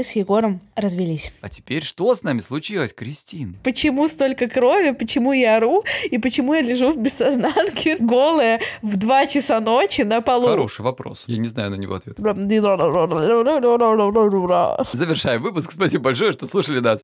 мы с Егором развелись. А теперь что с нами случилось, Кристин? Почему столько крови, почему я ору, и почему я лежу в бессознанке голая в 2 часа ночи на полу? Хороший вопрос. Я не знаю на него ответа. Завершаем выпуск. Спасибо большое, что слушали нас.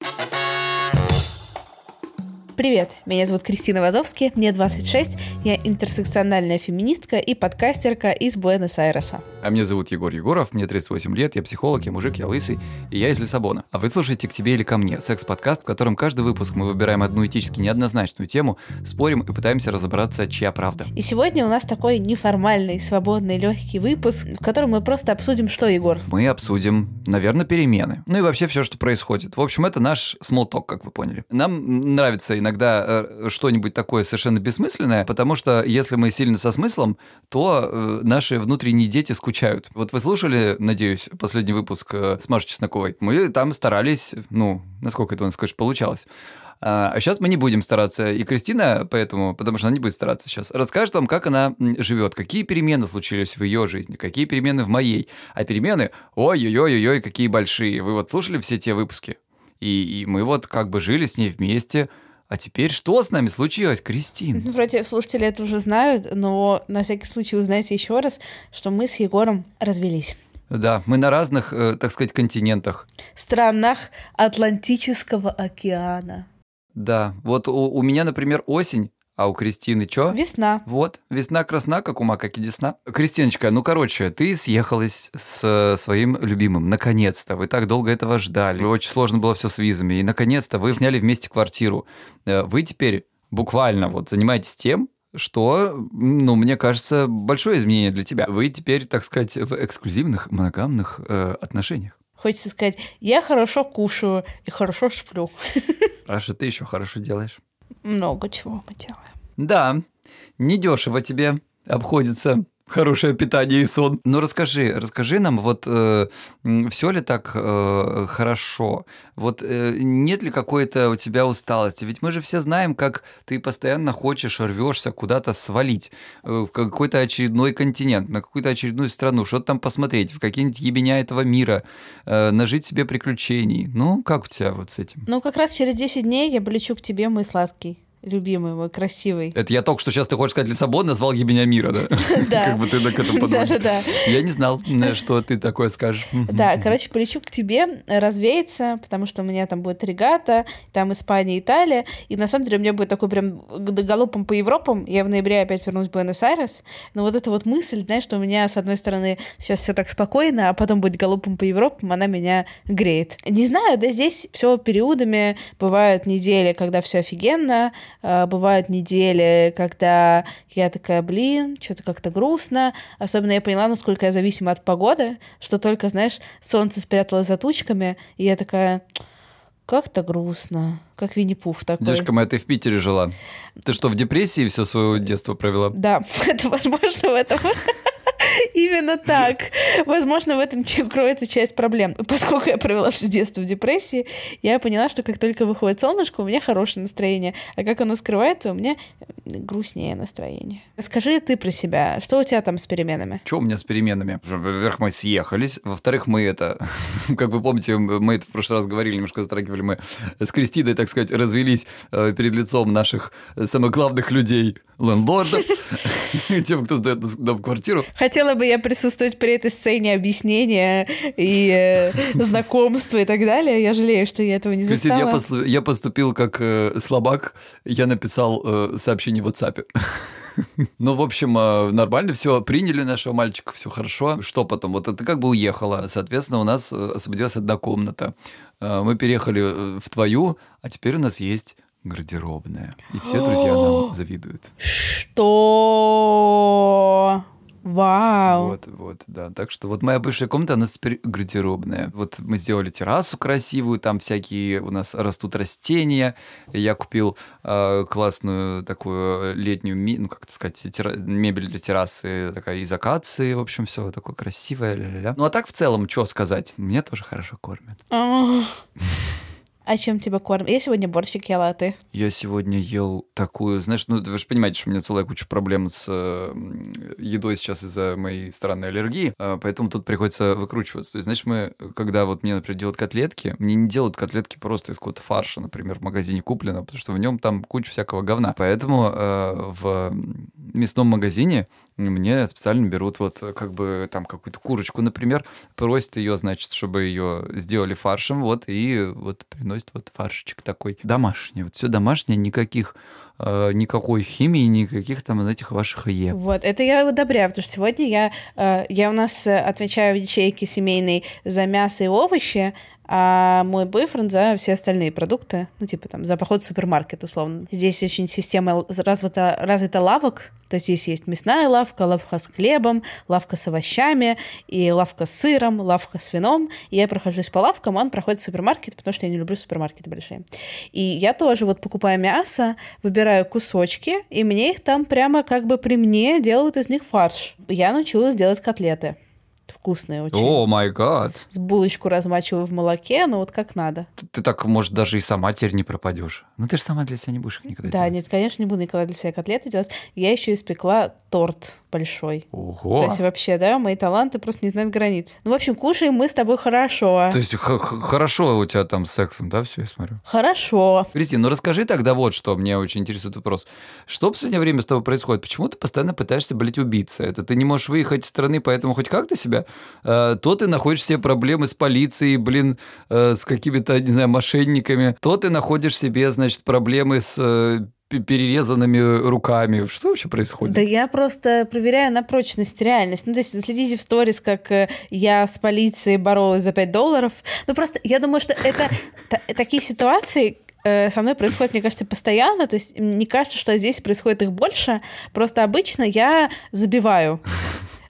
Меня зовут Кристина Вазовски, мне 26, я интерсекциональная феминистка и подкастерка из Буэнос-Айреса. А меня зовут Егор Егоров, мне 38 лет, я психолог, я мужик, я лысый, и я из Лиссабона. А вы слушаете «К тебе или ко мне» — секс-подкаст, в котором каждый выпуск мы выбираем одну этически неоднозначную тему, спорим и пытаемся разобраться, чья правда. И сегодня у нас такой неформальный, свободный, легкий выпуск, в котором мы просто обсудим, что, Егор? Мы обсудим, наверное, перемены. Ну и вообще все, что происходит. В общем, это наш talk, как вы поняли. Нам нравится иногда э, что-нибудь такое совершенно бессмысленное, потому что если мы сильно со смыслом, то э, наши внутренние дети скучают. Вот вы слушали, надеюсь, последний выпуск э, с Машей Чесноковой? Мы там старались, ну, насколько это у нас, конечно, получалось. А сейчас мы не будем стараться. И Кристина, поэтому, потому что она не будет стараться сейчас, расскажет вам, как она живет, какие перемены случились в ее жизни, какие перемены в моей. А перемены, ой-ой-ой-ой, какие большие. Вы вот слушали все те выпуски? И, и мы вот как бы жили с ней вместе. А теперь что с нами случилось, Кристин? Ну, вроде слушатели это уже знают, но на всякий случай узнайте еще раз, что мы с Егором развелись. Да, мы на разных, э, так сказать, континентах. странах Атлантического океана. Да, вот у, у меня, например, осень, а у Кристины что? Весна. Вот, весна красна, как у макаки десна. Кристиночка, ну, короче, ты съехалась с своим любимым, наконец-то. Вы так долго этого ждали. Очень сложно было все с визами. И, наконец-то, вы сняли вместе квартиру. Э, Вы теперь буквально вот занимаетесь тем, что, ну, мне кажется, большое изменение для тебя. Вы теперь, так сказать, в эксклюзивных моногамных э, отношениях. Хочется сказать, я хорошо кушаю и хорошо сплю. А что ты еще хорошо делаешь? Много чего мы делаем. Да, недешево тебе обходится хорошее питание и сон. Ну расскажи, расскажи нам, вот все ли так э, хорошо? Вот э, нет ли какой-то у тебя усталости? Ведь мы же все знаем, как ты постоянно хочешь, рвешься куда-то свалить э, в какой-то очередной континент, на какую-то очередную страну, что-то там посмотреть, в какие-нибудь ебеня этого мира, э, нажить себе приключений. Ну, как у тебя вот с этим? Ну, как раз через 10 дней я полечу к тебе, мой сладкий, любимый, мой красивый. Это я только что сейчас, ты хочешь сказать, Лиссабон назвал ебеня мира, да? Да. Как бы ты так это подумал. Да-да-да. Я не знал, э, что ты такое скажешь. Да, короче, полечу к тебе э, развеяться, потому что у меня там будет регата, там Испания, Италия, и на самом деле у меня будет такой прям галопом по Европам, я в ноябре опять вернусь в Буэнос-Айрес, но вот эта вот мысль, знаешь, что у меня, с одной стороны, сейчас все так спокойно, а потом будет галопом по Европам, она меня греет. Не знаю, да здесь все периодами, бывают недели, когда все офигенно, бывают недели, когда я такая, блин, что-то как-то грустно, особенно я поняла, насколько я зависима от погоды, что только, знаешь, солнце спряталось за тучками, и я такая, как-то грустно, как Винни-Пух такой. Девушка моя, ты в Питере жила. Ты что, в депрессии все свое детство провела? Да, это возможно в этом. Именно так. Возможно, в этом кроется часть проблем. Поскольку я провела все детство в депрессии, я поняла, что как только выходит солнышко, у меня хорошее настроение. А как оно скрывается, у меня грустнее настроение. Расскажи ты про себя. Что у тебя там с переменами? Что у меня с переменами? Во-первых, мы съехались. Во-вторых, мы это... Как вы помните, мы это в прошлый раз говорили, немножко затрагивали. Мы с Кристиной, так сказать, развелись э, перед лицом наших самых главных людей, лендлордов, тем, кто сдает нам квартиру. Хотела бы я присутствовать при этой сцене объяснения и э, знакомства и так далее. Я жалею, что я этого не Кристина, я, застала. посл- я поступил как э, слабак. Я написал э, сообщение в WhatsApp. Ну, в общем, э, нормально все. Приняли нашего мальчика, все хорошо. Что потом? Вот ты как бы уехала. Соответственно, у нас э, освободилась одна комната. Э, Мы переехали в твою, а теперь у нас есть гардеробная. И все друзья нам завидуют. Что? Вау. Вот, вот, да. Так что вот моя бывшая комната, она теперь гардеробная. Вот мы сделали террасу красивую, там всякие у нас растут растения. Я купил э, классную такую летнюю, ну как это сказать, тера- мебель для террасы такая из акации. В общем, все такое красивое. ля-ля-ля. Ну а так в целом, что сказать? Меня тоже хорошо кормят. А чем тебя кормят? Я сегодня борщик ела, а ты? Я сегодня ел такую, знаешь, ну вы же понимаете, что у меня целая куча проблем с э, едой сейчас из-за моей странной аллергии, э, поэтому тут приходится выкручиваться. То есть, знаешь, мы, когда вот мне, например, делают котлетки, мне не делают котлетки просто из какого-то фарша, например, в магазине куплено, потому что в нем там куча всякого говна. Поэтому э, в мясном магазине мне специально берут вот как бы там какую-то курочку, например, просят ее, значит, чтобы ее сделали фаршем, вот, и вот приносят вот фаршечек такой домашний. Вот все домашнее, никаких э, никакой химии, никаких там этих ваших АЕ. Вот, это я удобряю, потому что сегодня я, э, я у нас э, отвечаю в ячейке семейной за мясо и овощи, а мой бойфренд за все остальные продукты, ну, типа там за поход в супермаркет, условно. Здесь очень система развита, развита лавок, то есть здесь есть мясная лавка, лавка с хлебом, лавка с овощами, и лавка с сыром, лавка с вином. И я прохожусь по лавкам, а он проходит в супермаркет, потому что я не люблю супермаркеты большие. И я тоже вот покупаю мясо, выбираю кусочки, и мне их там прямо как бы при мне делают из них фарш. Я научилась делать котлеты вкусные очень. О, май гад. С булочку размачиваю в молоке, но вот как надо. Ты, ты так, может, даже и сама теперь не пропадешь. Ну, ты же сама для себя не будешь их никогда да, делать. нет, конечно, не буду никогда для себя котлеты делать. Я еще испекла торт большой. Ого. То есть вообще, да, мои таланты просто не знают границ. Ну, в общем, кушаем мы с тобой хорошо. То есть хорошо у тебя там с сексом, да, все, я смотрю? Хорошо. Кристина, ну расскажи тогда вот что, мне очень интересует вопрос. Что в последнее время с тобой происходит? Почему ты постоянно пытаешься, блядь, убиться? Это ты не можешь выехать из страны, поэтому хоть как-то себя? Э, то ты находишь себе проблемы с полицией, блин, э, с какими-то, не знаю, мошенниками. То ты находишь себе, значит, проблемы с э, перерезанными руками. Что вообще происходит? Да я просто проверяю на прочность реальность. Ну, то есть следите в сторис, как э, я с полицией боролась за 5 долларов. Ну, просто я думаю, что это такие ситуации, э, со мной происходит, мне кажется, постоянно. То есть мне кажется, что здесь происходит их больше. Просто обычно я забиваю.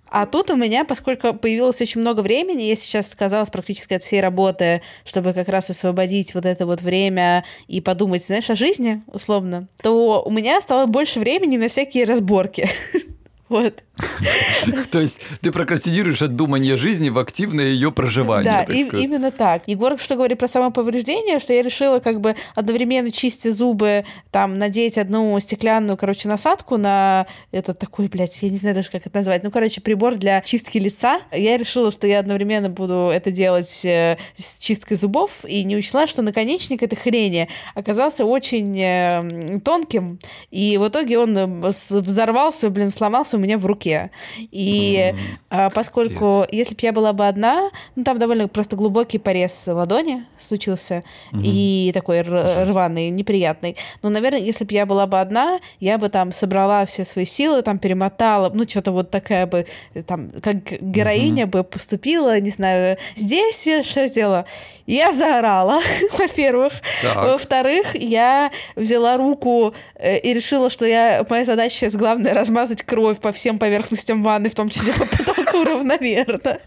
А тут у меня, поскольку появилось очень много времени, я сейчас отказалась практически от всей работы, чтобы как раз освободить вот это вот время и подумать, знаешь, о жизни, условно, то у меня стало больше времени на всякие разборки. Вот. То есть ты прокрастинируешь от думания жизни в активное ее проживание. Да, и, именно так. Егор что говорит про самоповреждение, что я решила как бы одновременно чистить зубы, там, надеть одну стеклянную, короче, насадку на этот такой, блядь, я не знаю даже, как это назвать, ну, короче, прибор для чистки лица. Я решила, что я одновременно буду это делать э, с чисткой зубов, и не учла, что наконечник этой хрени оказался очень э, тонким, и в итоге он э, взорвался, блин, сломался у меня в руке. И mm-hmm. поскольку, Пец. если бы я была бы одна, ну там довольно просто глубокий порез ладони случился, mm-hmm. и такой рваный, неприятный. Но, наверное, если бы я была бы одна, я бы там собрала все свои силы, там перемотала, ну что-то вот такая бы, там, как героиня mm-hmm. бы поступила, не знаю, здесь я что сделала? Я заорала, во-первых. Во-вторых, я взяла руку э, и решила, что я, моя задача сейчас главное размазать кровь по всем поверхностям ванны, в том числе по потолку равномерно.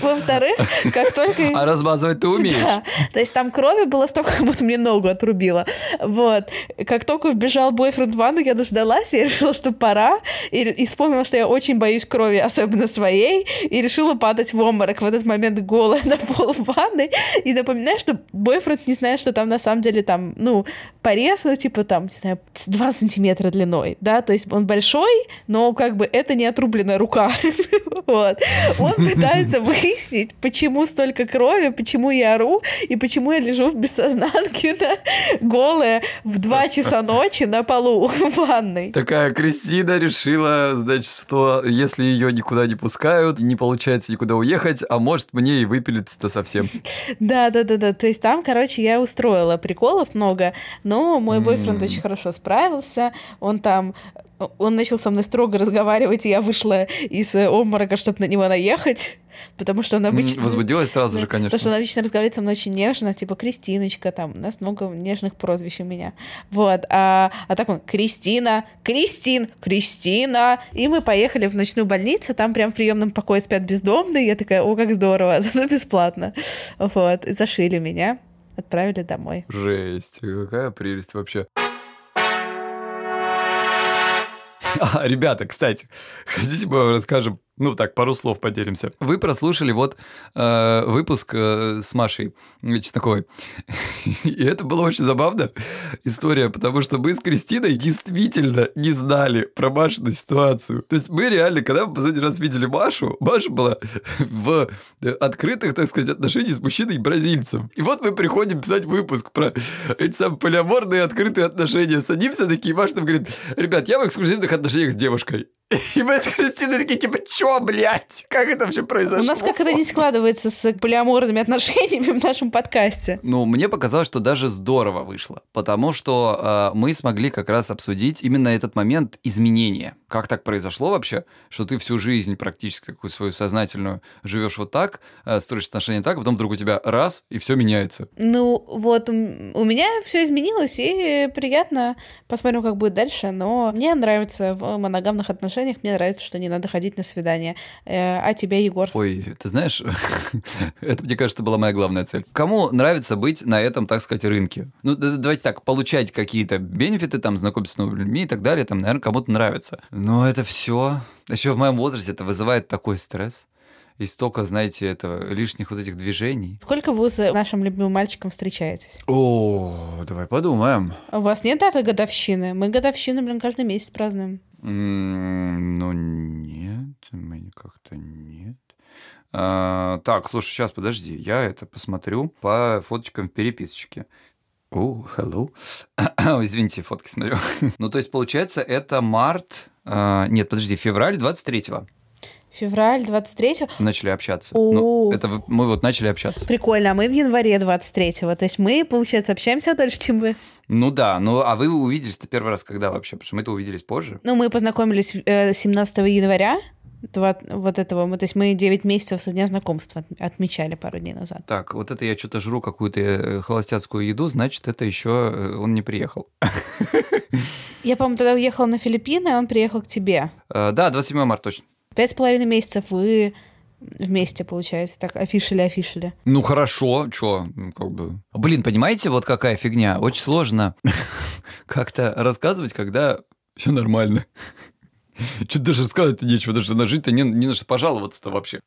Во-вторых, как только... А размазывать ты умеешь? Да. То есть там крови было столько, как будто мне ногу отрубило. Вот. Как только вбежал бойфренд в ванну, я дождалась, и решила, что пора. И, и вспомнила, что я очень боюсь крови, особенно своей, и решила падать в обморок в этот момент голая на пол ванны. И напоминаю, что бойфренд не знает, что там на самом деле там, ну, порез, ну, типа там, не знаю, 2 сантиметра длиной, да, то есть он большой, но как бы это не отрубленная рука. вот. Он пытается выяснить, почему столько крови, почему я ору, и почему я лежу в бессознанке, да, голая в 2 часа ночи на полу в ванной. Такая Кристина решила, значит, что если ее никуда не пускают, не получается никуда уехать, а может мне и выпилиться-то совсем. Да, да, да, да. То есть там, короче, я устроила приколов много, но мой бойфренд очень хорошо справился. Он там он начал со мной строго разговаривать, и я вышла из обморока, чтобы на него наехать. Потому что он обычно... Возбудилась сразу же, конечно. Потому что он обычно разговаривает со мной очень нежно, типа Кристиночка, там, у нас много нежных прозвищ у меня. Вот. А, а так он Кристина, Кристин, Кристина. И мы поехали в ночную больницу, там прям в приемном покое спят бездомные. Я такая, о, как здорово, зато бесплатно. Вот. И зашили меня, отправили домой. Жесть, какая прелесть вообще. А, ребята, кстати, хотите мы вам расскажем Ну так, пару слов поделимся. Вы прослушали вот э, выпуск э, с Машей Чесноковой. И это было очень забавно история, потому что мы с Кристиной действительно не знали про Машину ситуацию. То есть мы реально, когда мы последний раз видели Машу, Маша была в открытых, так сказать, отношениях с мужчиной-бразильцем. И вот мы приходим писать выпуск про эти самые полиаморные открытые отношения. Садимся такие, Маша нам говорит, ребят, я в эксклюзивных отношениях с девушкой. И мы с Кристиной такие, типа, чё, блядь? Как это вообще произошло? У нас как это не складывается с полиаморными отношениями в нашем подкасте. Ну, мне показалось, что даже здорово вышло, потому что э, мы смогли как раз обсудить именно этот момент изменения. Как так произошло вообще, что ты всю жизнь практически такую свою сознательную живешь вот так, э, строишь отношения так, а потом вдруг у тебя раз, и все меняется. Ну, вот у, у меня все изменилось, и приятно. Посмотрим, как будет дальше, но мне нравится в моногамных отношениях отношениях мне нравится, что не надо ходить на свидание. Э, а тебе, Егор? Ой, ты знаешь, это, мне кажется, была моя главная цель. Кому нравится быть на этом, так сказать, рынке? Ну, давайте так, получать какие-то бенефиты, там, знакомиться с новыми людьми и так далее, там, наверное, кому-то нравится. Но это все. Еще в моем возрасте это вызывает такой стресс и столько, знаете, этого лишних вот этих движений. Сколько вы с нашим любимым мальчиком встречаетесь? О, давай подумаем. У вас нет даты годовщины? Мы годовщину, блин, каждый месяц празднуем. Ну, нет, мы как-то нет. А, так, слушай, сейчас подожди, я это посмотрю по фоточкам в переписочке. О, hello. Извините, фотки смотрю. ну, то есть, получается, это март... А, нет, подожди, февраль 23-го. Февраль 23-го. Начали общаться. Ну, это мы вот начали общаться. Прикольно, а мы в январе 23-го. То есть мы, получается, общаемся дольше, чем вы. Ну да, ну а вы увиделись-то первый раз когда вообще? Потому что мы-то увиделись позже. Ну, мы познакомились э, 17 января. Вот, вот этого, мы, то есть мы 9 месяцев со дня знакомства отмечали пару дней назад. Так, вот это я что-то жру какую-то э, холостяцкую еду, значит, это еще э, он не приехал. Я, по-моему, тогда уехала на Филиппины, а он приехал к тебе. Э, да, 27 марта точно. Пять с половиной месяцев вы вместе, получается, так офишили-офишили. Ну хорошо, чё, ну, как бы... Блин, понимаете, вот какая фигня? Очень сложно как-то рассказывать, когда все нормально. Что даже сказать-то нечего, даже на жить-то не, не на что пожаловаться-то вообще.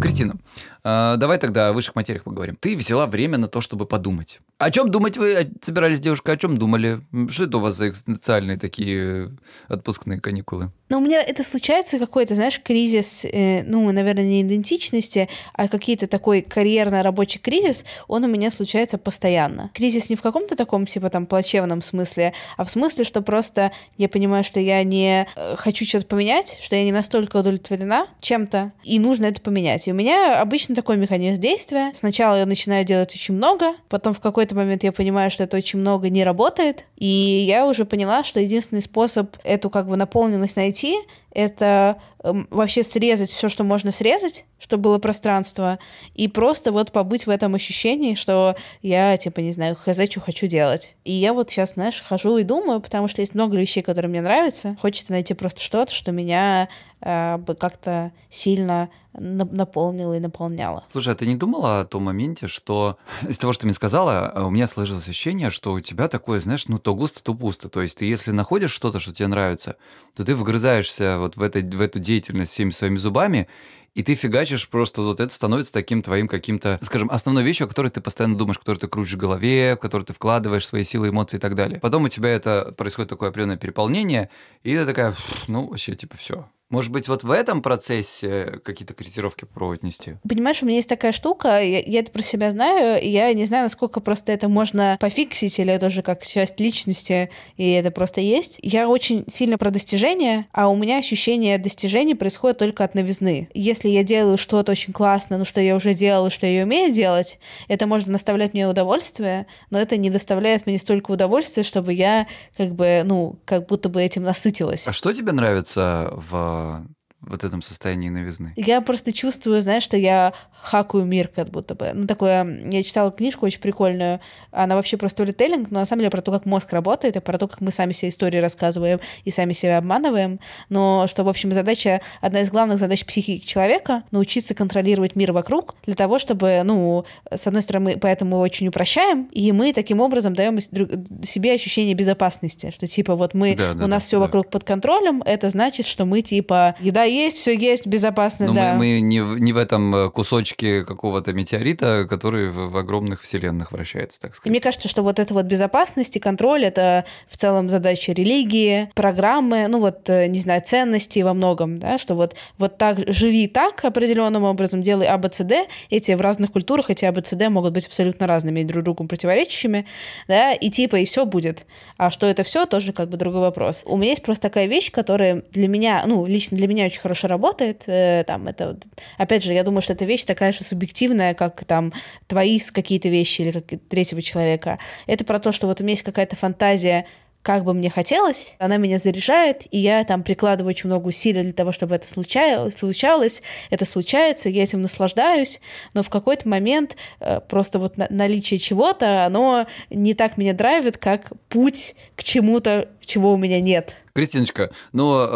Кристина, э, давай тогда о высших материях поговорим. Ты взяла время на то, чтобы подумать. О чем думать вы собирались, девушка? О чем думали? Что это у вас за экзистенциальные такие отпускные каникулы? Ну, у меня это случается какой-то, знаешь, кризис, э, ну, наверное, не идентичности, а какие-то такой карьерно-рабочий кризис, он у меня случается постоянно. Кризис не в каком-то таком, типа, там, плачевном смысле, а в смысле, что просто я понимаю, что я не э, хочу что-то поменять, что я не настолько удовлетворена чем-то, и нужно это поменять. И у меня обычно такой механизм действия. Сначала я начинаю делать очень много, потом в какой-то момент я понимаю, что это очень много не работает, и я уже поняла, что единственный способ эту как бы наполненность найти, это эм, вообще срезать все, что можно срезать, чтобы было пространство, и просто вот побыть в этом ощущении, что я, типа, не знаю, хз, что хочу делать. И я вот сейчас, знаешь, хожу и думаю, потому что есть много вещей, которые мне нравятся. Хочется найти просто что-то, что меня э, бы как-то сильно наполнила и наполняла. Слушай, а ты не думала о том моменте, что из того, что ты мне сказала, э, у меня сложилось ощущение, что у тебя такое, знаешь, ну то густо, то пусто. То есть ты если находишь что-то, что тебе нравится, то ты вгрызаешься вот в, этой, в эту деятельность всеми своими зубами, и ты фигачишь просто вот это становится таким твоим каким-то, скажем, основной вещью, о которой ты постоянно думаешь, которую ты крутишь в голове, в которую ты вкладываешь свои силы, эмоции и так далее. Потом у тебя это происходит такое определенное переполнение, и ты такая, ну, вообще, типа, все, может быть, вот в этом процессе какие-то корректировки попробовать нести? Понимаешь, у меня есть такая штука, я, я это про себя знаю, и я не знаю, насколько просто это можно пофиксить, или это уже как часть личности, и это просто есть. Я очень сильно про достижения, а у меня ощущение достижений происходит только от новизны. Если я делаю что-то очень классно, ну что я уже делала, что я умею делать, это может доставлять мне удовольствие, но это не доставляет мне столько удовольствия, чтобы я как бы, ну, как будто бы этим насытилась. А что тебе нравится в war вот этом состоянии новизны? Я просто чувствую, знаешь, что я хакую мир как будто бы. Ну, такое... Я читала книжку очень прикольную. Она вообще про сторителлинг, но на самом деле про то, как мозг работает, и про то, как мы сами себе истории рассказываем и сами себя обманываем. Но что, в общем, задача, одна из главных задач психики человека — научиться контролировать мир вокруг для того, чтобы, ну, с одной стороны, мы поэтому очень упрощаем, и мы таким образом даем себе ощущение безопасности, что типа вот мы, да, да, у нас да, все да. вокруг под контролем, это значит, что мы типа еда есть, все есть, безопасно, Но да. мы, мы не, не в этом э, кусочке какого-то метеорита, который в, в огромных вселенных вращается, так И сказать. мне кажется, что вот эта вот безопасность и контроль — это в целом задача религии, программы, ну вот, э, не знаю, ценности во многом, да, что вот, вот так, живи так определенным образом, делай А, Б, Ц, Д. Эти в разных культурах, эти А, Б, Ц, Д могут быть абсолютно разными и друг другу противоречащими, да, и типа, и все будет. А что это все, тоже как бы другой вопрос. У меня есть просто такая вещь, которая для меня, ну, лично для меня очень хорошо работает, э, там, это, опять же, я думаю, что эта вещь такая же субъективная, как там твои какие-то вещи или как третьего человека. Это про то, что вот у меня есть какая-то фантазия, как бы мне хотелось, она меня заряжает, и я там прикладываю очень много усилий для того, чтобы это случалось, случалось, это случается, я этим наслаждаюсь, но в какой-то момент э, просто вот на- наличие чего-то, оно не так меня драйвит, как путь к чему-то, чего у меня нет. Кристиночка, ну,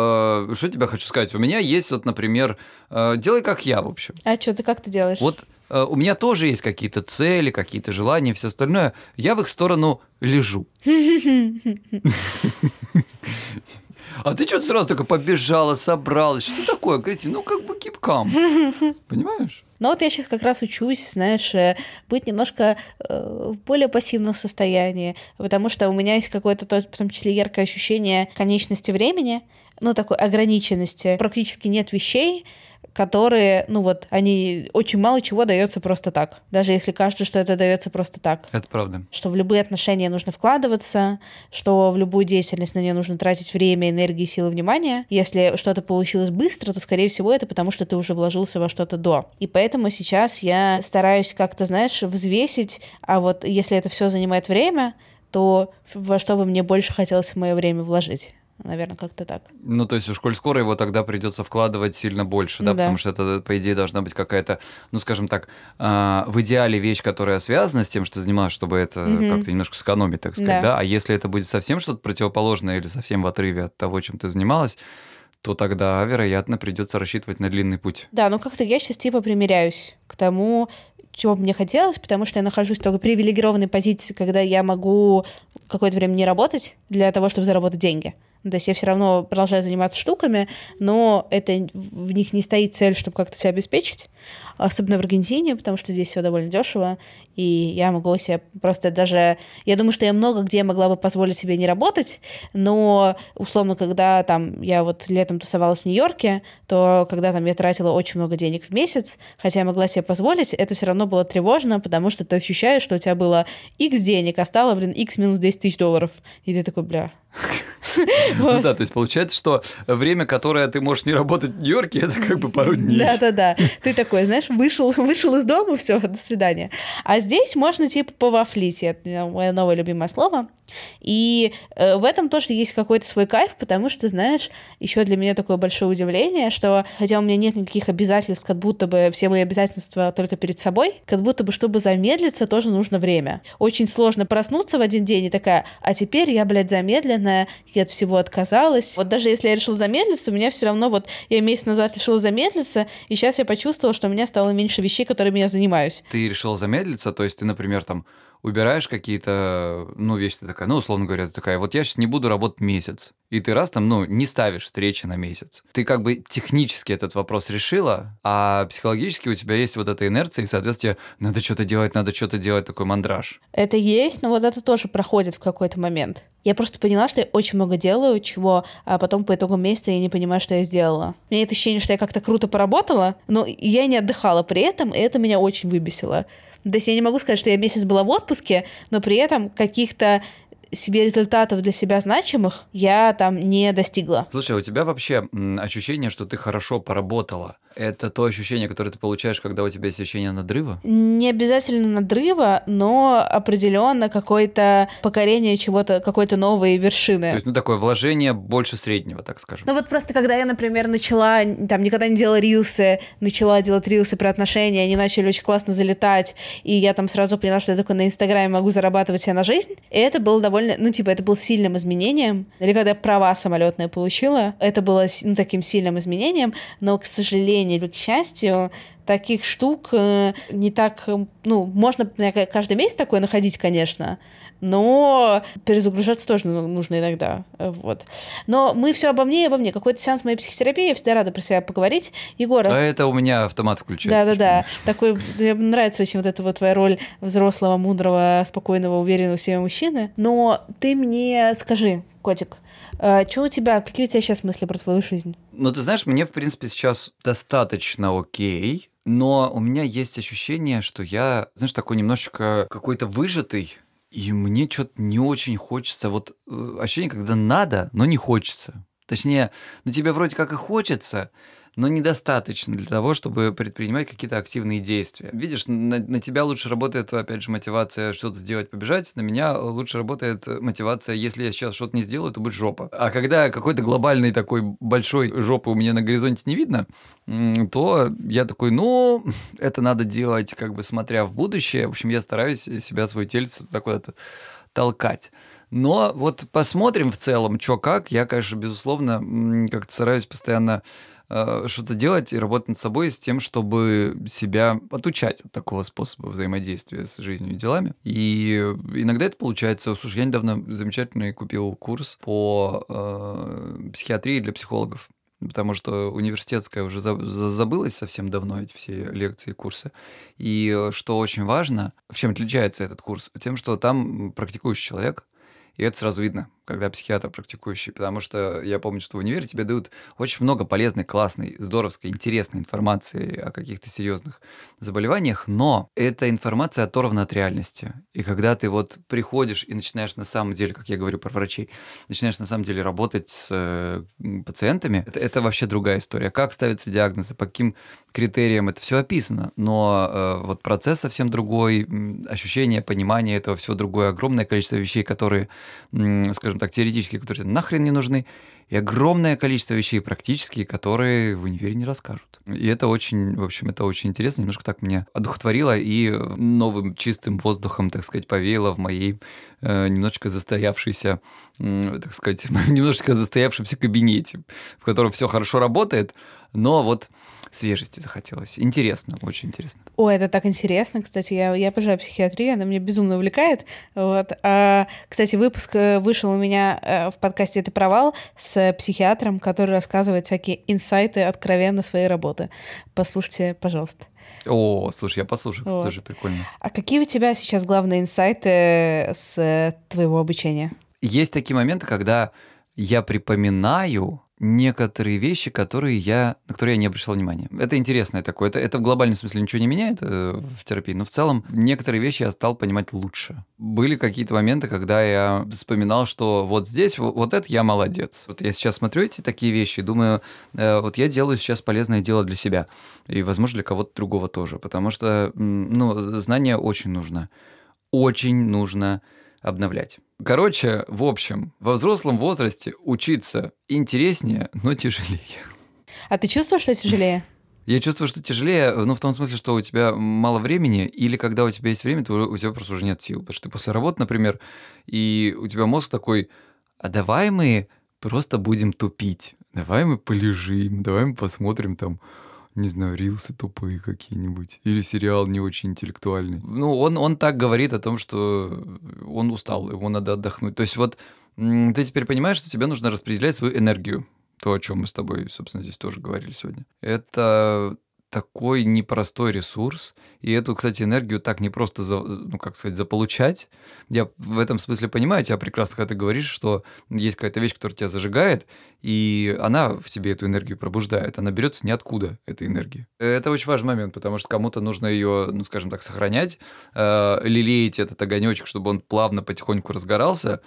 э, что тебе хочу сказать? У меня есть вот, например, э, делай как я, в общем. А что ты как ты делаешь? Вот у меня тоже есть какие-то цели, какие-то желания, все остальное. Я в их сторону лежу. А ты что-то сразу только побежала, собралась. Что такое, Кристина? Ну, как бы кипкам. Понимаешь? Но вот я сейчас как раз учусь, знаешь, э, быть немножко э, в более пассивном состоянии, потому что у меня есть какое-то, в том числе, яркое ощущение конечности времени, ну, такой ограниченности. Практически нет вещей, которые, ну вот, они очень мало чего дается просто так. Даже если кажется, что это дается просто так. Это правда. Что в любые отношения нужно вкладываться, что в любую деятельность на нее нужно тратить время, энергию, силы, внимание. Если что-то получилось быстро, то, скорее всего, это потому, что ты уже вложился во что-то до. И поэтому сейчас я стараюсь как-то, знаешь, взвесить, а вот если это все занимает время, то во что бы мне больше хотелось в мое время вложить. Наверное, как-то так. Ну, то есть, уж коль скоро его тогда придется вкладывать сильно больше, да, да. потому что это, по идее, должна быть какая-то, ну, скажем так, а, в идеале вещь, которая связана с тем, что ты занимаешься, чтобы это Мгм. как-то немножко сэкономить, так сказать, Да. да. А если это будет совсем что-то противоположное или совсем в отрыве от того, чем ты занималась, то тогда, вероятно, придется рассчитывать на длинный путь. Да, ну как-то я сейчас типа примеряюсь к тому, чего бы мне хотелось, потому что я нахожусь в такой привилегированной позиции, когда я могу какое-то время не работать для того, чтобы заработать деньги. То есть я все равно продолжаю заниматься штуками, но это в них не стоит цель, чтобы как-то себя обеспечить, особенно в Аргентине, потому что здесь все довольно дешево, и я могу себе просто даже... Я думаю, что я много где могла бы позволить себе не работать, но условно, когда там я вот летом тусовалась в Нью-Йорке, то когда там я тратила очень много денег в месяц, хотя я могла себе позволить, это все равно было тревожно, потому что ты ощущаешь, что у тебя было X денег, а стало, блин, X минус 10 тысяч долларов. И ты такой, бля. Ну да, то есть получается, что время, которое ты можешь не работать в Нью-Йорке, это как бы пару дней. Да-да-да. Ты такой, знаешь, вышел, вышел из дома, все, до свидания. А здесь можно типа повафлить, это мое новое любимое слово. И э, в этом тоже есть какой-то свой кайф, потому что, знаешь, еще для меня такое большое удивление, что хотя у меня нет никаких обязательств, как будто бы все мои обязательства только перед собой, как будто бы, чтобы замедлиться, тоже нужно время. Очень сложно проснуться в один день и такая, а теперь я, блядь, замедленная, я от всего отказалась. Вот даже если я решила замедлиться, у меня все равно вот я месяц назад решила замедлиться, и сейчас я почувствовала, что у меня стало меньше вещей, которыми я занимаюсь. Ты решила замедлиться, то есть ты, например, там убираешь какие-то, ну, вещи такая, ну, условно говоря, ты такая, вот я сейчас не буду работать месяц. И ты раз там, ну, не ставишь встречи на месяц. Ты как бы технически этот вопрос решила, а психологически у тебя есть вот эта инерция, и, соответственно, надо что-то делать, надо что-то делать, такой мандраж. Это есть, но вот это тоже проходит в какой-то момент. Я просто поняла, что я очень много делаю, чего, а потом по итогам месяца я не понимаю, что я сделала. У меня нет ощущения, что я как-то круто поработала, но я не отдыхала при этом, и это меня очень выбесило. То есть я не могу сказать, что я месяц была в отпуске, но при этом каких-то себе результатов для себя значимых я там не достигла. Слушай, а у тебя вообще ощущение, что ты хорошо поработала, это то ощущение, которое ты получаешь, когда у тебя есть ощущение надрыва? Не обязательно надрыва, но определенно какое-то покорение чего-то, какой-то новой вершины. То есть, ну, такое вложение больше среднего, так скажем. Ну вот просто когда я, например, начала, там, никогда не делала рилсы, начала делать рилсы про отношения, они начали очень классно залетать, и я там сразу поняла, что я только на Инстаграме могу зарабатывать себе на жизнь, и это было довольно, ну типа, это было сильным изменением. Или когда я права самолетные получила, это было, ну, таким сильным изменением, но, к сожалению или к счастью, таких штук э, не так, э, ну, можно каждый месяц такое находить, конечно, но перезагружаться тоже ну, нужно иногда. Вот. Но мы все обо мне и обо мне. Какой-то сеанс моей психотерапии, я всегда рада про себя поговорить. Егор. А это у меня автомат включается. Да-да-да. Такой, мне нравится очень вот эта вот твоя роль взрослого, мудрого, спокойного, уверенного в себе мужчины. Но ты мне скажи, котик, а, что у тебя, какие у тебя сейчас мысли про твою жизнь? Ну, ты знаешь, мне, в принципе, сейчас достаточно окей, но у меня есть ощущение, что я, знаешь, такой немножечко какой-то выжатый, и мне что-то не очень хочется. Вот э, ощущение, когда надо, но не хочется. Точнее, ну тебе вроде как и хочется, но недостаточно для того, чтобы предпринимать какие-то активные действия. Видишь, на, на тебя лучше работает, опять же, мотивация что-то сделать, побежать, на меня лучше работает мотивация, если я сейчас что-то не сделаю, то будет жопа. А когда какой-то глобальный такой большой жопы у меня на горизонте не видно, то я такой, ну, это надо делать, как бы смотря в будущее. В общем, я стараюсь себя, свой тельце так куда-то толкать. Но вот посмотрим в целом, что как. Я, конечно, безусловно, как-то стараюсь постоянно что-то делать и работать над собой с тем, чтобы себя отучать от такого способа взаимодействия с жизнью и делами. И иногда это получается. Слушай, я недавно замечательный купил курс по э, психиатрии для психологов потому что университетская уже забылась совсем давно, эти все лекции и курсы. И что очень важно, в чем отличается этот курс? Тем, что там практикующий человек, и это сразу видно когда психиатр практикующий, потому что я помню, что в универе тебе дают очень много полезной, классной, здоровской, интересной информации о каких-то серьезных заболеваниях, но эта информация оторвана от реальности. И когда ты вот приходишь и начинаешь на самом деле, как я говорю про врачей, начинаешь на самом деле работать с э, пациентами, это, это вообще другая история. Как ставятся диагнозы, по каким критериям, это все описано, но э, вот процесс совсем другой, ощущение, понимание этого всего другое, огромное количество вещей, которые, скажем, скажем так, теоретические, которые нахрен не нужны, и огромное количество вещей практические, которые в универе не расскажут. И это очень, в общем, это очень интересно, немножко так меня одухотворило и новым чистым воздухом, так сказать, повеяло в моей э, немножечко застоявшейся, э, так сказать, немножечко застоявшемся кабинете, в котором все хорошо работает, но вот свежести захотелось. Интересно, очень интересно. О, это так интересно, кстати. Я, я обожаю психиатрию, она меня безумно увлекает. Вот. А, кстати, выпуск э, вышел у меня э, в подкасте «Это провал» с психиатром, который рассказывает всякие инсайты откровенно своей работы. Послушайте, пожалуйста. О, слушай, я послушаю, вот. тоже прикольно. А какие у тебя сейчас главные инсайты с твоего обучения? Есть такие моменты, когда я припоминаю некоторые вещи, которые я, на которые я не обращал внимания. Это интересное такое. Это, это в глобальном смысле ничего не меняет э, в терапии, но в целом некоторые вещи я стал понимать лучше. Были какие-то моменты, когда я вспоминал, что вот здесь, вот, вот это я молодец. Вот я сейчас смотрю эти такие вещи и думаю, э, вот я делаю сейчас полезное дело для себя. И, возможно, для кого-то другого тоже. Потому что, ну, знание очень нужно. Очень нужно обновлять. Короче, в общем, во взрослом возрасте учиться интереснее, но тяжелее. А ты чувствуешь, что тяжелее? Я чувствую, что тяжелее, ну, в том смысле, что у тебя мало времени, или когда у тебя есть время, то у тебя просто уже нет сил. Потому что ты после работы, например, и у тебя мозг такой, а давай мы просто будем тупить, давай мы полежим, давай мы посмотрим там не знаю, рилсы тупые какие-нибудь. Или сериал не очень интеллектуальный. Ну, он, он так говорит о том, что он устал, ему надо отдохнуть. То есть вот ты теперь понимаешь, что тебе нужно распределять свою энергию. То, о чем мы с тобой, собственно, здесь тоже говорили сегодня. Это такой непростой ресурс, и эту, кстати, энергию так не просто, за, ну, как сказать, заполучать. Я в этом смысле понимаю тебя прекрасно, когда ты говоришь, что есть какая-то вещь, которая тебя зажигает, и она в тебе эту энергию пробуждает. Она берется ниоткуда, эта энергия. Это очень важный момент, потому что кому-то нужно ее, ну, скажем так, сохранять, э, лелеять этот огонечек, чтобы он плавно, потихоньку разгорался,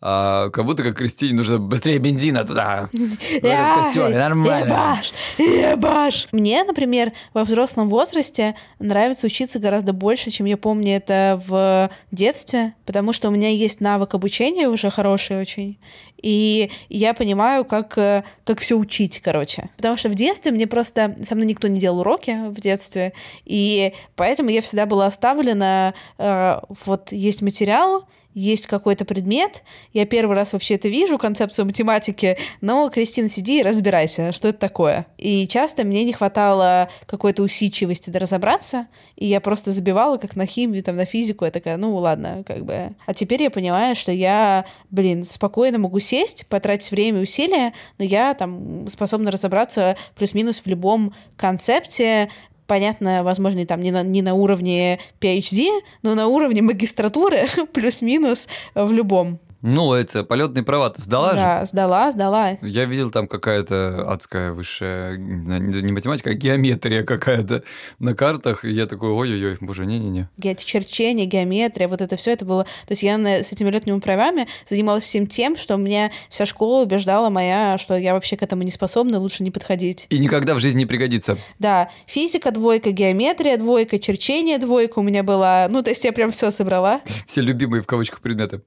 а, как будто как Кристине нужно быстрее бензина туда. костер, нормально. Ебаш, ебаш. Мне, например, во взрослом возрасте нравится учиться гораздо больше, чем я помню это в детстве, потому что у меня есть навык обучения уже хороший очень, и я понимаю, как, э, как все учить, короче. Потому что в детстве мне просто... Со мной никто не делал уроки в детстве, и поэтому я всегда была оставлена... Э, вот есть материал, есть какой-то предмет, я первый раз вообще это вижу, концепцию математики, но, Кристина, сиди и разбирайся, что это такое. И часто мне не хватало какой-то усидчивости до разобраться, и я просто забивала, как на химию, там, на физику, я такая, ну, ладно, как бы. А теперь я понимаю, что я, блин, спокойно могу сесть, потратить время и усилия, но я там способна разобраться плюс-минус в любом концепте, понятно, возможно, там не на, не на уровне PhD, но на уровне магистратуры плюс-минус в любом. Ну, это полетные права ты сдала да, же? Да, сдала, сдала. Я видел там какая-то адская высшая, не математика, а геометрия какая-то на картах, и я такой, ой-ой-ой, боже, не-не-не. Черчение, геометрия, вот это все это было... То есть я с этими летними правами занималась всем тем, что меня вся школа убеждала моя, что я вообще к этому не способна, лучше не подходить. И никогда в жизни не пригодится. Да, физика двойка, геометрия двойка, черчение двойка у меня была. Ну, то есть я прям все собрала. Все любимые в кавычках предметы.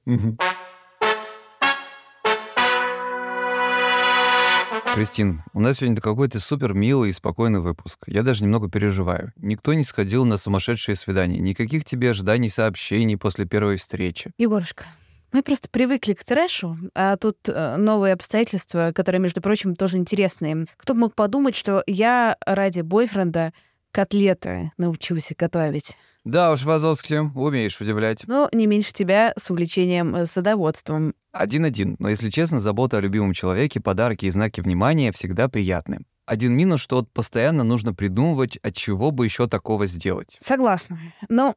Кристин, у нас сегодня какой-то супер милый и спокойный выпуск. Я даже немного переживаю. Никто не сходил на сумасшедшие свидания. Никаких тебе ожиданий сообщений после первой встречи. Егорушка, мы просто привыкли к трэшу, а тут э, новые обстоятельства, которые, между прочим, тоже интересные. Кто бы мог подумать, что я ради бойфренда котлеты научился готовить. Да уж, Вазовский, умеешь удивлять. Но не меньше тебя с увлечением э, садоводством. Один-один, но если честно, забота о любимом человеке, подарки и знаки внимания всегда приятны. Один минус, что вот постоянно нужно придумывать, от чего бы еще такого сделать. Согласна. Но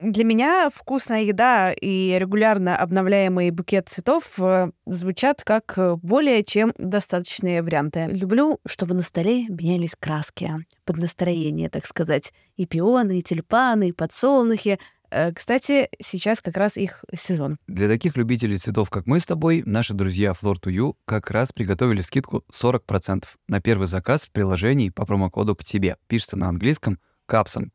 для меня вкусная еда и регулярно обновляемый букет цветов э, звучат как э, более чем достаточные варианты. Люблю, чтобы на столе менялись краски под настроение, так сказать. И пионы, и тюльпаны, и подсолнухи. Э, кстати, сейчас как раз их сезон. Для таких любителей цветов, как мы с тобой, наши друзья Floor to You как раз приготовили скидку 40% на первый заказ в приложении по промокоду к тебе. Пишется на английском капсом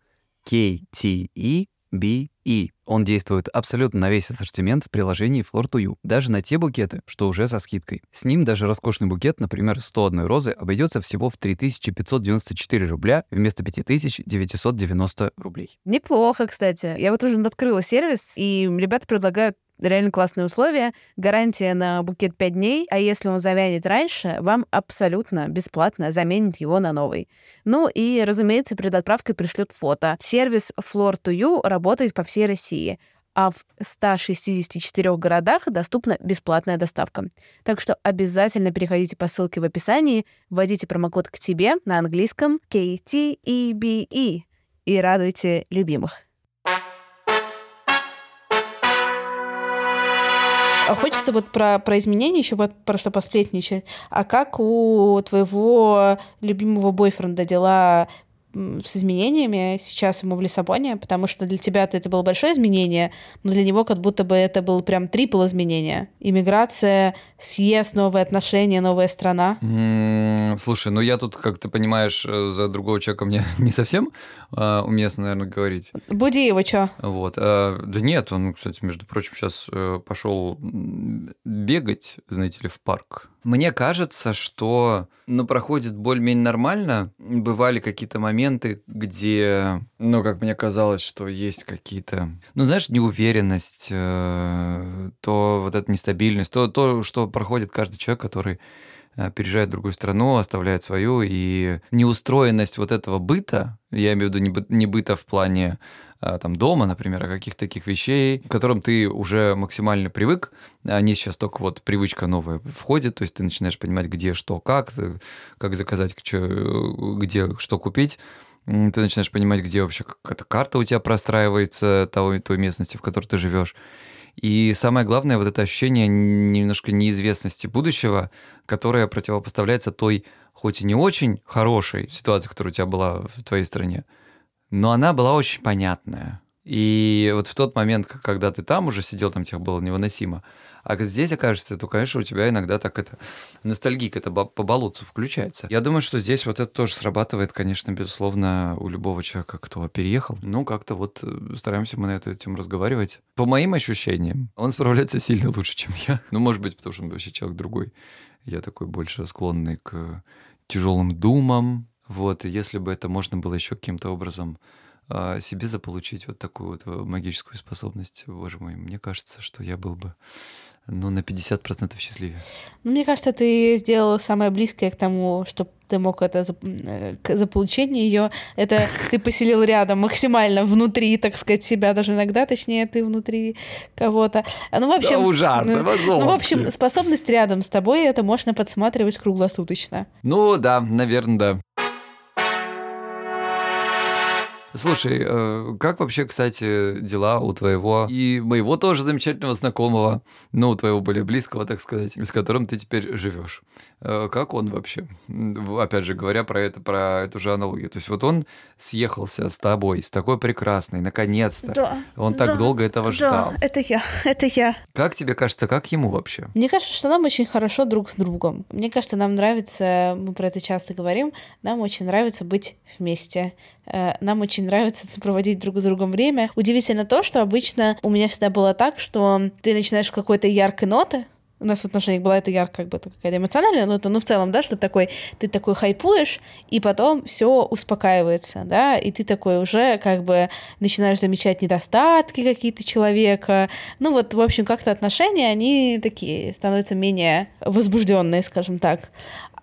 KTE BE. Он действует абсолютно на весь ассортимент в приложении Floor to You, даже на те букеты, что уже со скидкой. С ним даже роскошный букет, например, 101 розы, обойдется всего в 3594 рубля вместо 5990 рублей. Неплохо, кстати. Я вот уже открыла сервис, и ребята предлагают реально классные условия, гарантия на букет 5 дней, а если он завянет раньше, вам абсолютно бесплатно заменит его на новый. Ну и, разумеется, перед отправкой пришлют фото. Сервис Floor to You работает по всей России а в 164 городах доступна бесплатная доставка. Так что обязательно переходите по ссылке в описании, вводите промокод к тебе на английском KTEBE e и радуйте любимых. Хочется вот про, про изменения еще вот про что посплетничать. А как у твоего любимого бойфренда дела с изменениями сейчас ему в Лиссабоне, потому что для тебя это было большое изменение, но для него как будто бы это было прям трипл изменения. Иммиграция, съезд, новые отношения, новая страна. Mm, слушай, ну я тут, как ты понимаешь, э, за другого человека мне не совсем э, уместно, наверное, говорить. Буди его, чё? Вот. Э, да нет, он, кстати, между прочим, сейчас э, пошел бегать, знаете ли, в парк. Мне кажется, что ну, проходит более-менее нормально. Бывали какие-то моменты, где, ну, как мне казалось, что есть какие-то, ну, знаешь, неуверенность, э, то вот эта нестабильность, то, то, что проходит каждый человек, который э, переезжает в другую страну, оставляет свою, и неустроенность вот этого быта, я имею в виду не быта в плане а, там дома, например, а каких-то таких вещей, к которым ты уже максимально привык, они сейчас только вот привычка новая входит, то есть ты начинаешь понимать, где что, как, э, как заказать, где что купить, ты начинаешь понимать, где вообще какая-то карта у тебя простраивается той, той местности, в которой ты живешь. И самое главное, вот это ощущение немножко неизвестности будущего, которое противопоставляется той, хоть и не очень хорошей ситуации, которая у тебя была в твоей стране, но она была очень понятная. И вот в тот момент, когда ты там уже сидел, там тебе было невыносимо. А здесь окажется, то, конечно, у тебя иногда так это ностальгик, это по болотцу включается. Я думаю, что здесь вот это тоже срабатывает, конечно, безусловно, у любого человека, кто переехал. Ну, как-то вот э, стараемся мы на эту тему разговаривать. По моим ощущениям, он справляется сильно лучше, чем я. Ну, может быть, потому что он вообще человек другой. Я такой больше склонный к тяжелым думам, вот, если бы это можно было еще каким-то образом себе заполучить вот такую вот э, магическую способность, боже мой, мне кажется, что я был бы ну, на 50% счастливее. Ну, мне кажется, ты сделал самое близкое к тому, чтобы ты мог это э, заполучение ее. Это ты поселил рядом максимально внутри, так сказать, себя, даже иногда, точнее, ты внутри кого-то. Ну, в общем... Да ужасно, ну, ну, в общем, способность рядом с тобой, это можно подсматривать круглосуточно. Ну, да, наверное, да. Слушай, э, как вообще, кстати, дела у твоего и моего тоже замечательного знакомого, ну, у твоего более близкого, так сказать, с которым ты теперь живешь? Э, как он вообще? Опять же, говоря про это, про эту же аналогию. То есть вот он съехался с тобой, с такой прекрасной, наконец-то. Да. Он так да, долго этого ждал. Да, это я, это я. Как тебе кажется, как ему вообще? Мне кажется, что нам очень хорошо друг с другом. Мне кажется, нам нравится, мы про это часто говорим, нам очень нравится быть вместе. Э, нам очень нравится проводить друг с другом время. Удивительно то, что обычно у меня всегда было так, что ты начинаешь с какой-то яркой ноты, у нас в отношениях была это ярко, как бы какая-то эмоциональная нота, но в целом, да, что такой, ты такой хайпуешь, и потом все успокаивается, да, и ты такой уже как бы начинаешь замечать недостатки какие-то человека. Ну вот, в общем, как-то отношения, они такие становятся менее возбужденные, скажем так.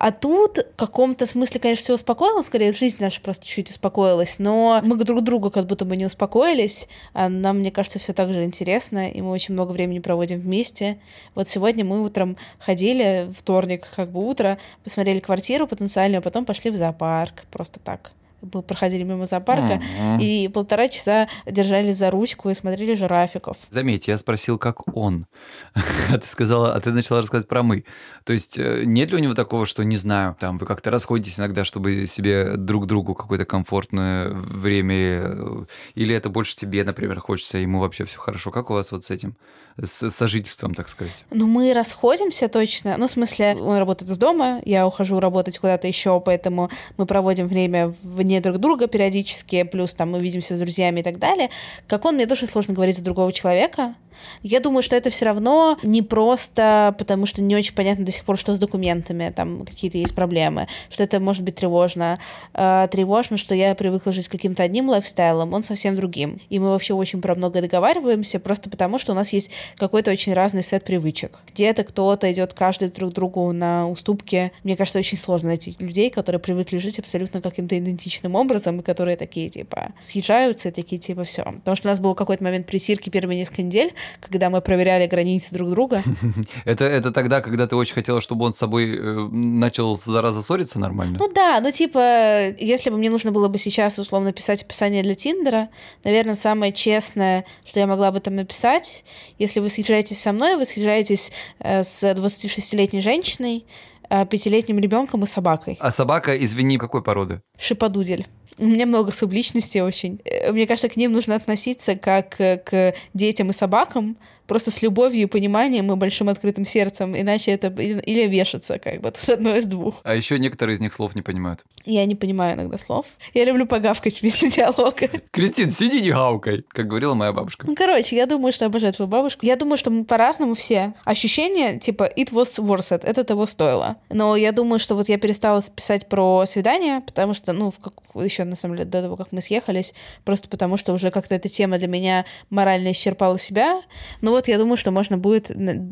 А тут в каком-то смысле, конечно, все успокоилось, скорее жизнь наша просто чуть успокоилась, но мы друг друга как будто бы не успокоились, а нам, мне кажется, все так же интересно, и мы очень много времени проводим вместе. Вот сегодня мы утром ходили, вторник как бы утро, посмотрели квартиру потенциальную, а потом пошли в зоопарк, просто так мы проходили мимо зоопарка mm-hmm. и полтора часа держались за ручку и смотрели жирафиков. Заметь, я спросил, как он. а ты сказала, а ты начала рассказывать про мы. То есть э, нет ли у него такого, что, не знаю, там вы как-то расходитесь иногда, чтобы себе друг другу какое-то комфортное время, э, или это больше тебе, например, хочется, ему вообще все хорошо. Как у вас вот с этим? С сожительством, так сказать? Ну, мы расходимся точно. Ну, в смысле, он работает из дома, я ухожу работать куда-то еще, поэтому мы проводим время вне друг друга периодически, плюс там мы видимся с друзьями и так далее. Как он, мне тоже сложно говорить за другого человека, я думаю, что это все равно не просто, потому что не очень понятно до сих пор, что с документами, там какие-то есть проблемы, что это может быть тревожно. Э, тревожно, что я привыкла жить каким-то одним лайфстайлом, он совсем другим. И мы вообще очень про многое договариваемся, просто потому что у нас есть какой-то очень разный сет привычек. Где-то кто-то идет каждый друг другу на уступки. Мне кажется, очень сложно найти людей, которые привыкли жить абсолютно каким-то идентичным образом, и которые такие, типа, съезжаются и такие, типа, все. Потому что у нас был какой-то момент пресирки первые несколько недель, когда мы проверяли границы друг друга. Это, это тогда, когда ты очень хотела, чтобы он с собой э, начал зараза ссориться нормально? Ну да, ну типа, если бы мне нужно было бы сейчас условно писать описание для Тиндера, наверное, самое честное, что я могла бы там написать, если вы съезжаетесь со мной, вы съезжаетесь э, с 26-летней женщиной, э, пятилетним ребенком и собакой. А собака, извини, какой породы? Шиподудель. У меня много субличностей очень. Э, мне кажется, к ним нужно относиться как э, к детям и собакам, просто с любовью и пониманием и большим открытым сердцем, иначе это или вешаться, как бы, тут одно из двух. А еще некоторые из них слов не понимают. Я не понимаю иногда слов. Я люблю погавкать вместо диалога. Кристин, сиди не гавкай, как говорила моя бабушка. Ну, короче, я думаю, что обожаю твою бабушку. Я думаю, что мы по-разному все. Ощущение, типа, it was worth it, это того стоило. Но я думаю, что вот я перестала писать про свидание, потому что, ну, как, еще, на самом деле, до того, как мы съехались, просто потому что уже как-то эта тема для меня морально исчерпала себя. Но вот вот я думаю, что можно будет,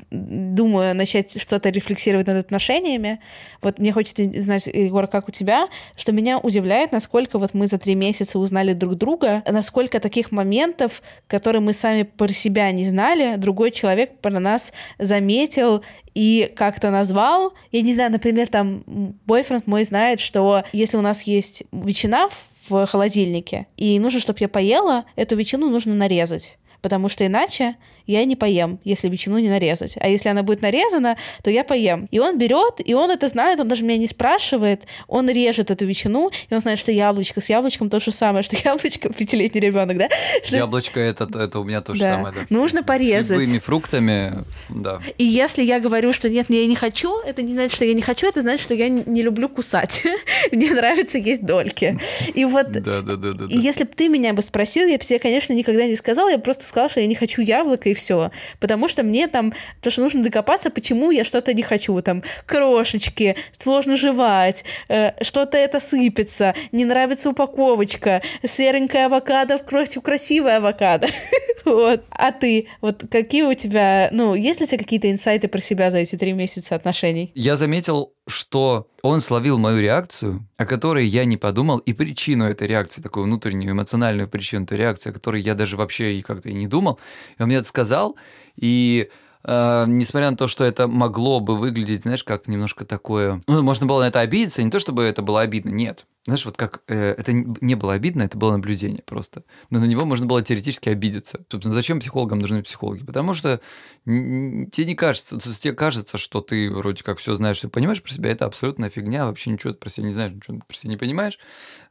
думаю, начать что-то рефлексировать над отношениями. Вот мне хочется знать, Егор, как у тебя, что меня удивляет, насколько вот мы за три месяца узнали друг друга, насколько таких моментов, которые мы сами про себя не знали, другой человек про нас заметил и как-то назвал. Я не знаю, например, там бойфренд мой знает, что если у нас есть ветчина в холодильнике, и нужно, чтобы я поела, эту ветчину нужно нарезать потому что иначе я не поем, если ветчину не нарезать. А если она будет нарезана, то я поем. И он берет, и он это знает, он даже меня не спрашивает, он режет эту ветчину, и он знает, что яблочко с яблочком то же самое, что яблочко пятилетний ребенок, да? Что... Яблочко это, это у меня то же да. самое, да. Нужно порезать. С любыми фруктами, да. И если я говорю, что нет, я не хочу, это не значит, что я не хочу, это значит, что я не люблю кусать. Мне нравится есть дольки. И вот, да, да, да, да, если бы ты меня бы спросил, я бы себе, конечно, никогда не сказала, я просто сказала, что я не хочу яблоко и все. Потому что мне там, то что нужно докопаться, почему я что-то не хочу. Там крошечки, сложно жевать, э, что-то это сыпется, не нравится упаковочка, серенькая авокадо в красивая авокадо. Вот. А ты, вот какие у тебя, ну, есть ли у тебя какие-то инсайты про себя за эти три месяца отношений? Я заметил, что он словил мою реакцию, о которой я не подумал, и причину этой реакции, такую внутреннюю эмоциональную причину этой реакции, о которой я даже вообще и как-то и не думал. И он мне это сказал, и э, несмотря на то, что это могло бы выглядеть, знаешь, как немножко такое... Ну, можно было на это обидеться, не то чтобы это было обидно, нет. Знаешь, вот как э, это не было обидно, это было наблюдение просто. Но на него можно было теоретически обидеться. Собственно, зачем психологам нужны психологи? Потому что тебе не кажется, тебе кажется, что ты вроде как все знаешь, все понимаешь про себя, это абсолютная фигня, вообще ничего про себя не знаешь, ничего про себя не понимаешь.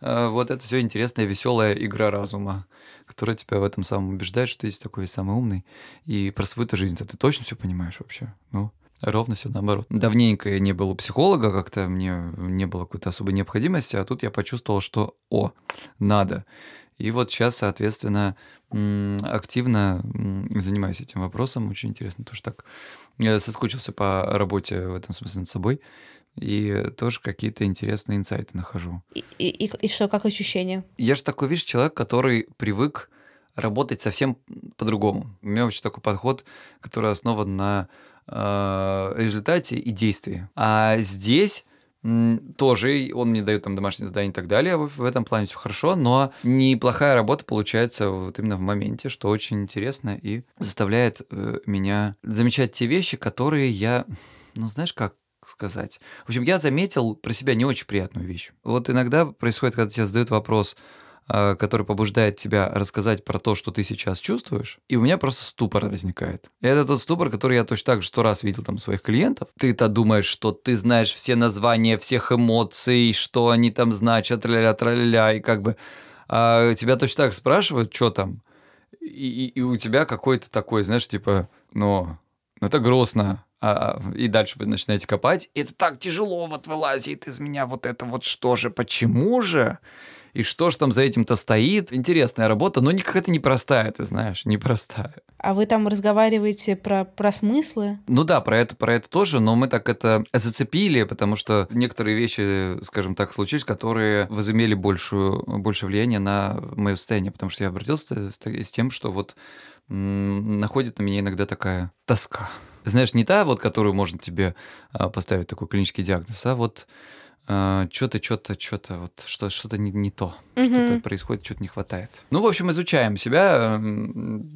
Э, вот это все интересная, веселая игра разума, которая тебя в этом самом убеждает, что ты есть такой самый умный. И про свою-то жизнь-то ты точно все понимаешь вообще? Ну, Ровно все наоборот. Давненько я не был у психолога, как-то мне не было какой-то особой необходимости, а тут я почувствовал, что о, надо. И вот сейчас, соответственно, активно занимаюсь этим вопросом. Очень интересно, тоже так я соскучился по работе в этом смысле над собой. И тоже какие-то интересные инсайты нахожу. И, и, и что, как ощущения? Я же такой, видишь, человек, который привык работать совсем по-другому. У меня очень такой подход, который основан на Э, результате и действии. А здесь тоже он мне дает там домашнее задание и так далее, в этом плане все хорошо, но неплохая работа получается вот именно в моменте, что очень интересно и заставляет э, меня замечать те вещи, которые я, ну знаешь как, сказать. В общем, я заметил про себя не очень приятную вещь. Вот иногда происходит, когда тебе задают вопрос, Э, который побуждает тебя рассказать про то, что ты сейчас чувствуешь, и у меня просто ступор возникает. И это тот ступор, который я точно так же сто раз видел там у своих клиентов. Ты-то думаешь, что ты знаешь все названия всех эмоций, что они там значат, тра-ля-ля, тра-ля-ля, и как бы а тебя точно так спрашивают, что там, и, и, и у тебя какой-то такой, знаешь, типа, ну, ну это грустно, а, и дальше вы начинаете копать, это так тяжело вот вылазит из меня вот это вот что же, почему же? И что же там за этим-то стоит. Интересная работа, но какая-то непростая, ты знаешь, непростая. А вы там разговариваете про, про смыслы? Ну да, про это, про это тоже, но мы так это зацепили, потому что некоторые вещи, скажем так, случились, которые возымели большую, больше влияния на мое состояние, потому что я обратился с, с тем, что вот находит на меня иногда такая тоска. Знаешь, не та, вот, которую можно тебе а, поставить такой клинический диагноз, а вот что-то, что-то, что-то, вот что, что-то не, не то, угу. что-то происходит, что-то не хватает. Ну, в общем, изучаем себя.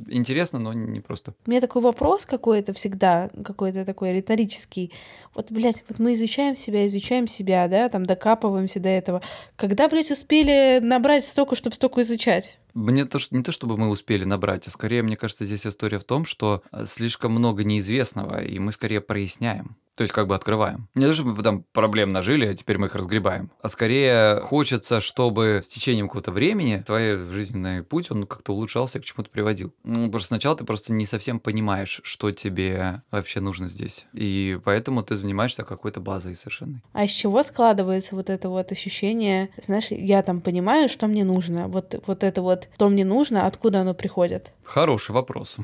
Интересно, но не просто. У меня такой вопрос какой-то всегда, какой-то такой риторический. Вот, блядь, вот мы изучаем себя, изучаем себя, да, там докапываемся до этого. Когда, блядь, успели набрать столько, чтобы столько изучать? Мне то, что, не то, чтобы мы успели набрать, а скорее, мне кажется, здесь история в том, что э, слишком много неизвестного, и мы скорее проясняем. То есть как бы открываем. Не то, чтобы там проблем нажили, а теперь мы их разгребаем. А скорее хочется, чтобы с течением какого-то времени твой жизненный путь, он как-то улучшался, к чему-то приводил. Ну, просто сначала ты просто не совсем понимаешь, что тебе вообще нужно здесь. И поэтому ты занимаешься какой-то базой совершенно. А из чего складывается вот это вот ощущение, знаешь, я там понимаю, что мне нужно. Вот, вот это вот, что мне нужно, откуда оно приходит? Хороший вопрос.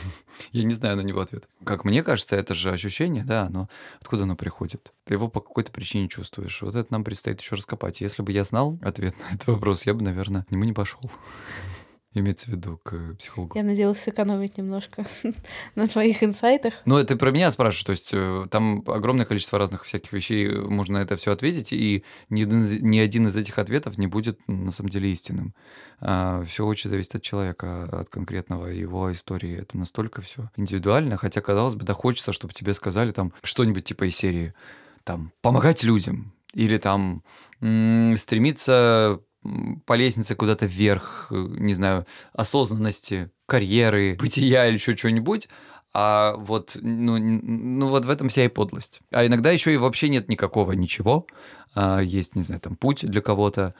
Я не знаю на него ответ. Как мне кажется, это же ощущение, да, но откуда оно приходит? Ты его по какой-то причине чувствуешь. Вот это нам предстоит еще раскопать. Если бы я знал ответ на этот вопрос, я бы, наверное, к нему не пошел имеется в виду к психологу. Я надеялась сэкономить немножко на твоих инсайтах. Ну, это про меня спрашиваешь, то есть э, там огромное количество разных всяких вещей, можно это все ответить, и ни один, ни один из этих ответов не будет на самом деле истинным. А, все очень зависит от человека, от конкретного его истории. Это настолько все индивидуально, хотя, казалось бы, да хочется, чтобы тебе сказали там что-нибудь типа из серии там помогать людям, или там стремиться по лестнице куда-то вверх, э, не знаю, осознанности, карьеры, бытия или еще что-нибудь, а вот, ну, ну вот в этом вся и подлость. А иногда еще и вообще нет никакого ничего. А есть, не знаю, там путь для кого-то,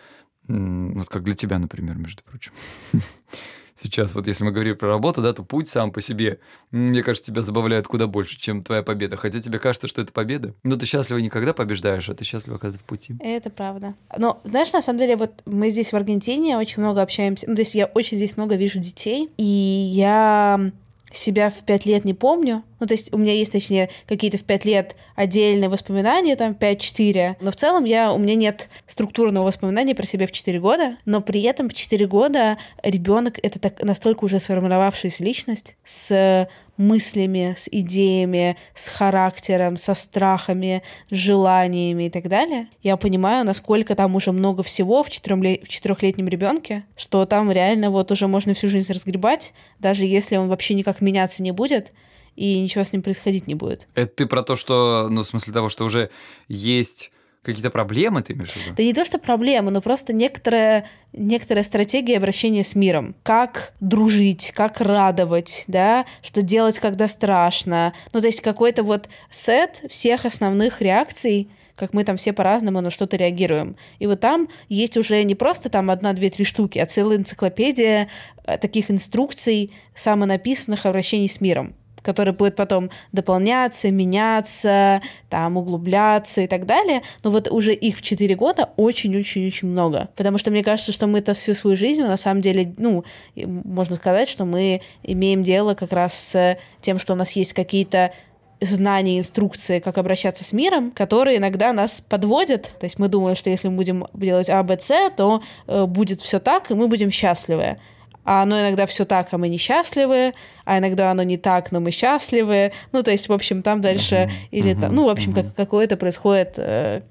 вот как для тебя, например, между прочим. сейчас. Вот если мы говорим про работу, да, то путь сам по себе, мне кажется, тебя забавляет куда больше, чем твоя победа. Хотя тебе кажется, что это победа. Но ты счастлива не когда побеждаешь, а ты счастлива, когда в пути. Это правда. Но, знаешь, на самом деле, вот мы здесь в Аргентине очень много общаемся. Ну, то есть я очень здесь много вижу детей, и я себя в пять лет не помню. Ну, то есть у меня есть, точнее, какие-то в пять лет отдельные воспоминания, там 5-4. Но в целом я, у меня нет структурного воспоминания про себя в 4 года. Но при этом в 4 года ребенок это так, настолько уже сформировавшаяся личность с мыслями, с идеями, с характером, со страхами, с желаниями и так далее. Я понимаю, насколько там уже много всего в, в четырехлетнем ребенке, что там реально вот уже можно всю жизнь разгребать, даже если он вообще никак меняться не будет, и ничего с ним происходить не будет. Это ты про то, что, ну, в смысле того, что уже есть Какие-то проблемы ты имеешь в виду? Да не то, что проблемы, но просто некоторая, некоторая стратегия обращения с миром. Как дружить, как радовать, да, что делать, когда страшно. Ну, то есть какой-то вот сет всех основных реакций, как мы там все по-разному на что-то реагируем. И вот там есть уже не просто там одна, две, три штуки, а целая энциклопедия э, таких инструкций, самонаписанных обращений с миром который будет потом дополняться, меняться, там, углубляться и так далее. Но вот уже их в 4 года очень-очень-очень много. Потому что мне кажется, что мы это всю свою жизнь, на самом деле, ну, можно сказать, что мы имеем дело как раз с тем, что у нас есть какие-то знания, инструкции, как обращаться с миром, которые иногда нас подводят. То есть мы думаем, что если мы будем делать А, Б, С, то э, будет все так, и мы будем счастливы а оно иногда все так, а мы несчастливы, а иногда оно не так, но мы счастливы. Ну, то есть, в общем, там дальше uh-huh, или uh-huh, там, ну, в общем, uh-huh. как, какое-то происходит э,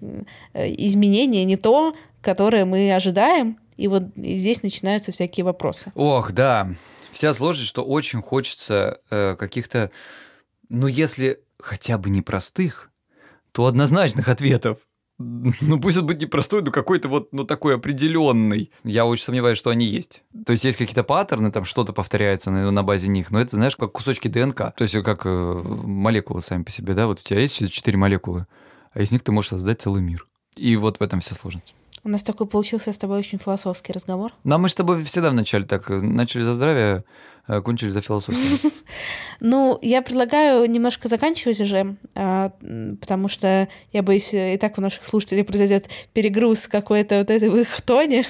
э, изменение не то, которое мы ожидаем, и вот здесь начинаются всякие вопросы. Ох, да, вся сложность, что очень хочется э, каких-то, ну, если хотя бы непростых, то однозначных ответов. Ну, пусть он будет непростой, но какой-то вот, ну, такой определенный. Я очень сомневаюсь, что они есть. То есть есть какие-то паттерны, там что-то повторяется на, на базе них, но это, знаешь, как кусочки ДНК. То есть как э, молекулы сами по себе, да? Вот у тебя есть четыре молекулы, а из них ты можешь создать целый мир. И вот в этом вся сложность. У нас такой получился с тобой очень философский разговор. Ну, а мы с тобой всегда вначале так, э, начали за здравие, а кончили за философию. Ну, я предлагаю немножко заканчивать уже, а, потому что я боюсь, и так у наших слушателей произойдет перегруз какой-то вот этой вот хтони.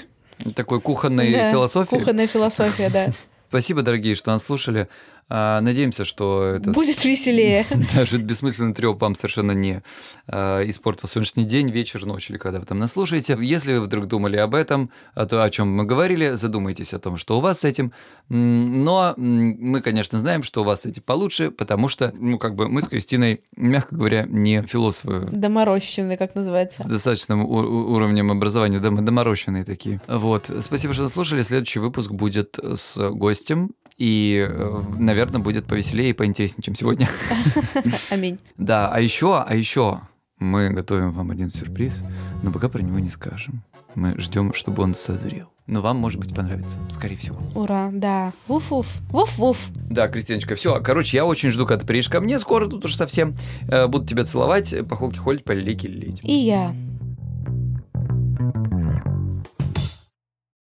Такой кухонной философии. Кухонная философия, да. Спасибо, дорогие, что нас слушали. А, надеемся, что это... Будет веселее. Даже бессмысленный треп вам совершенно не а, испортил сегодняшний день, вечер, ночь или когда вы там нас слушаете. Если вы вдруг думали об этом, о том, о чем мы говорили, задумайтесь о том, что у вас с этим. Но мы, конечно, знаем, что у вас с этим получше, потому что, ну, как бы мы с Кристиной, мягко говоря, не философы. Доморощенные, как называется. С достаточным уровнем образования, дом доморощенные такие. Вот. Спасибо, что слушали. Следующий выпуск будет с гостем и, э, наверное, будет повеселее и поинтереснее, чем сегодня. Аминь. Да, а еще, а еще мы готовим вам один сюрприз, но пока про него не скажем. Мы ждем, чтобы он созрел. Но вам, может быть, понравится, скорее всего. Ура, да. Вуф-вуф. Вуф-вуф. Да, Кристиночка, все. Короче, я очень жду, когда ты приедешь ко мне скоро, тут уже совсем. Э, буду тебя целовать, по холке холить, по лилить. И я.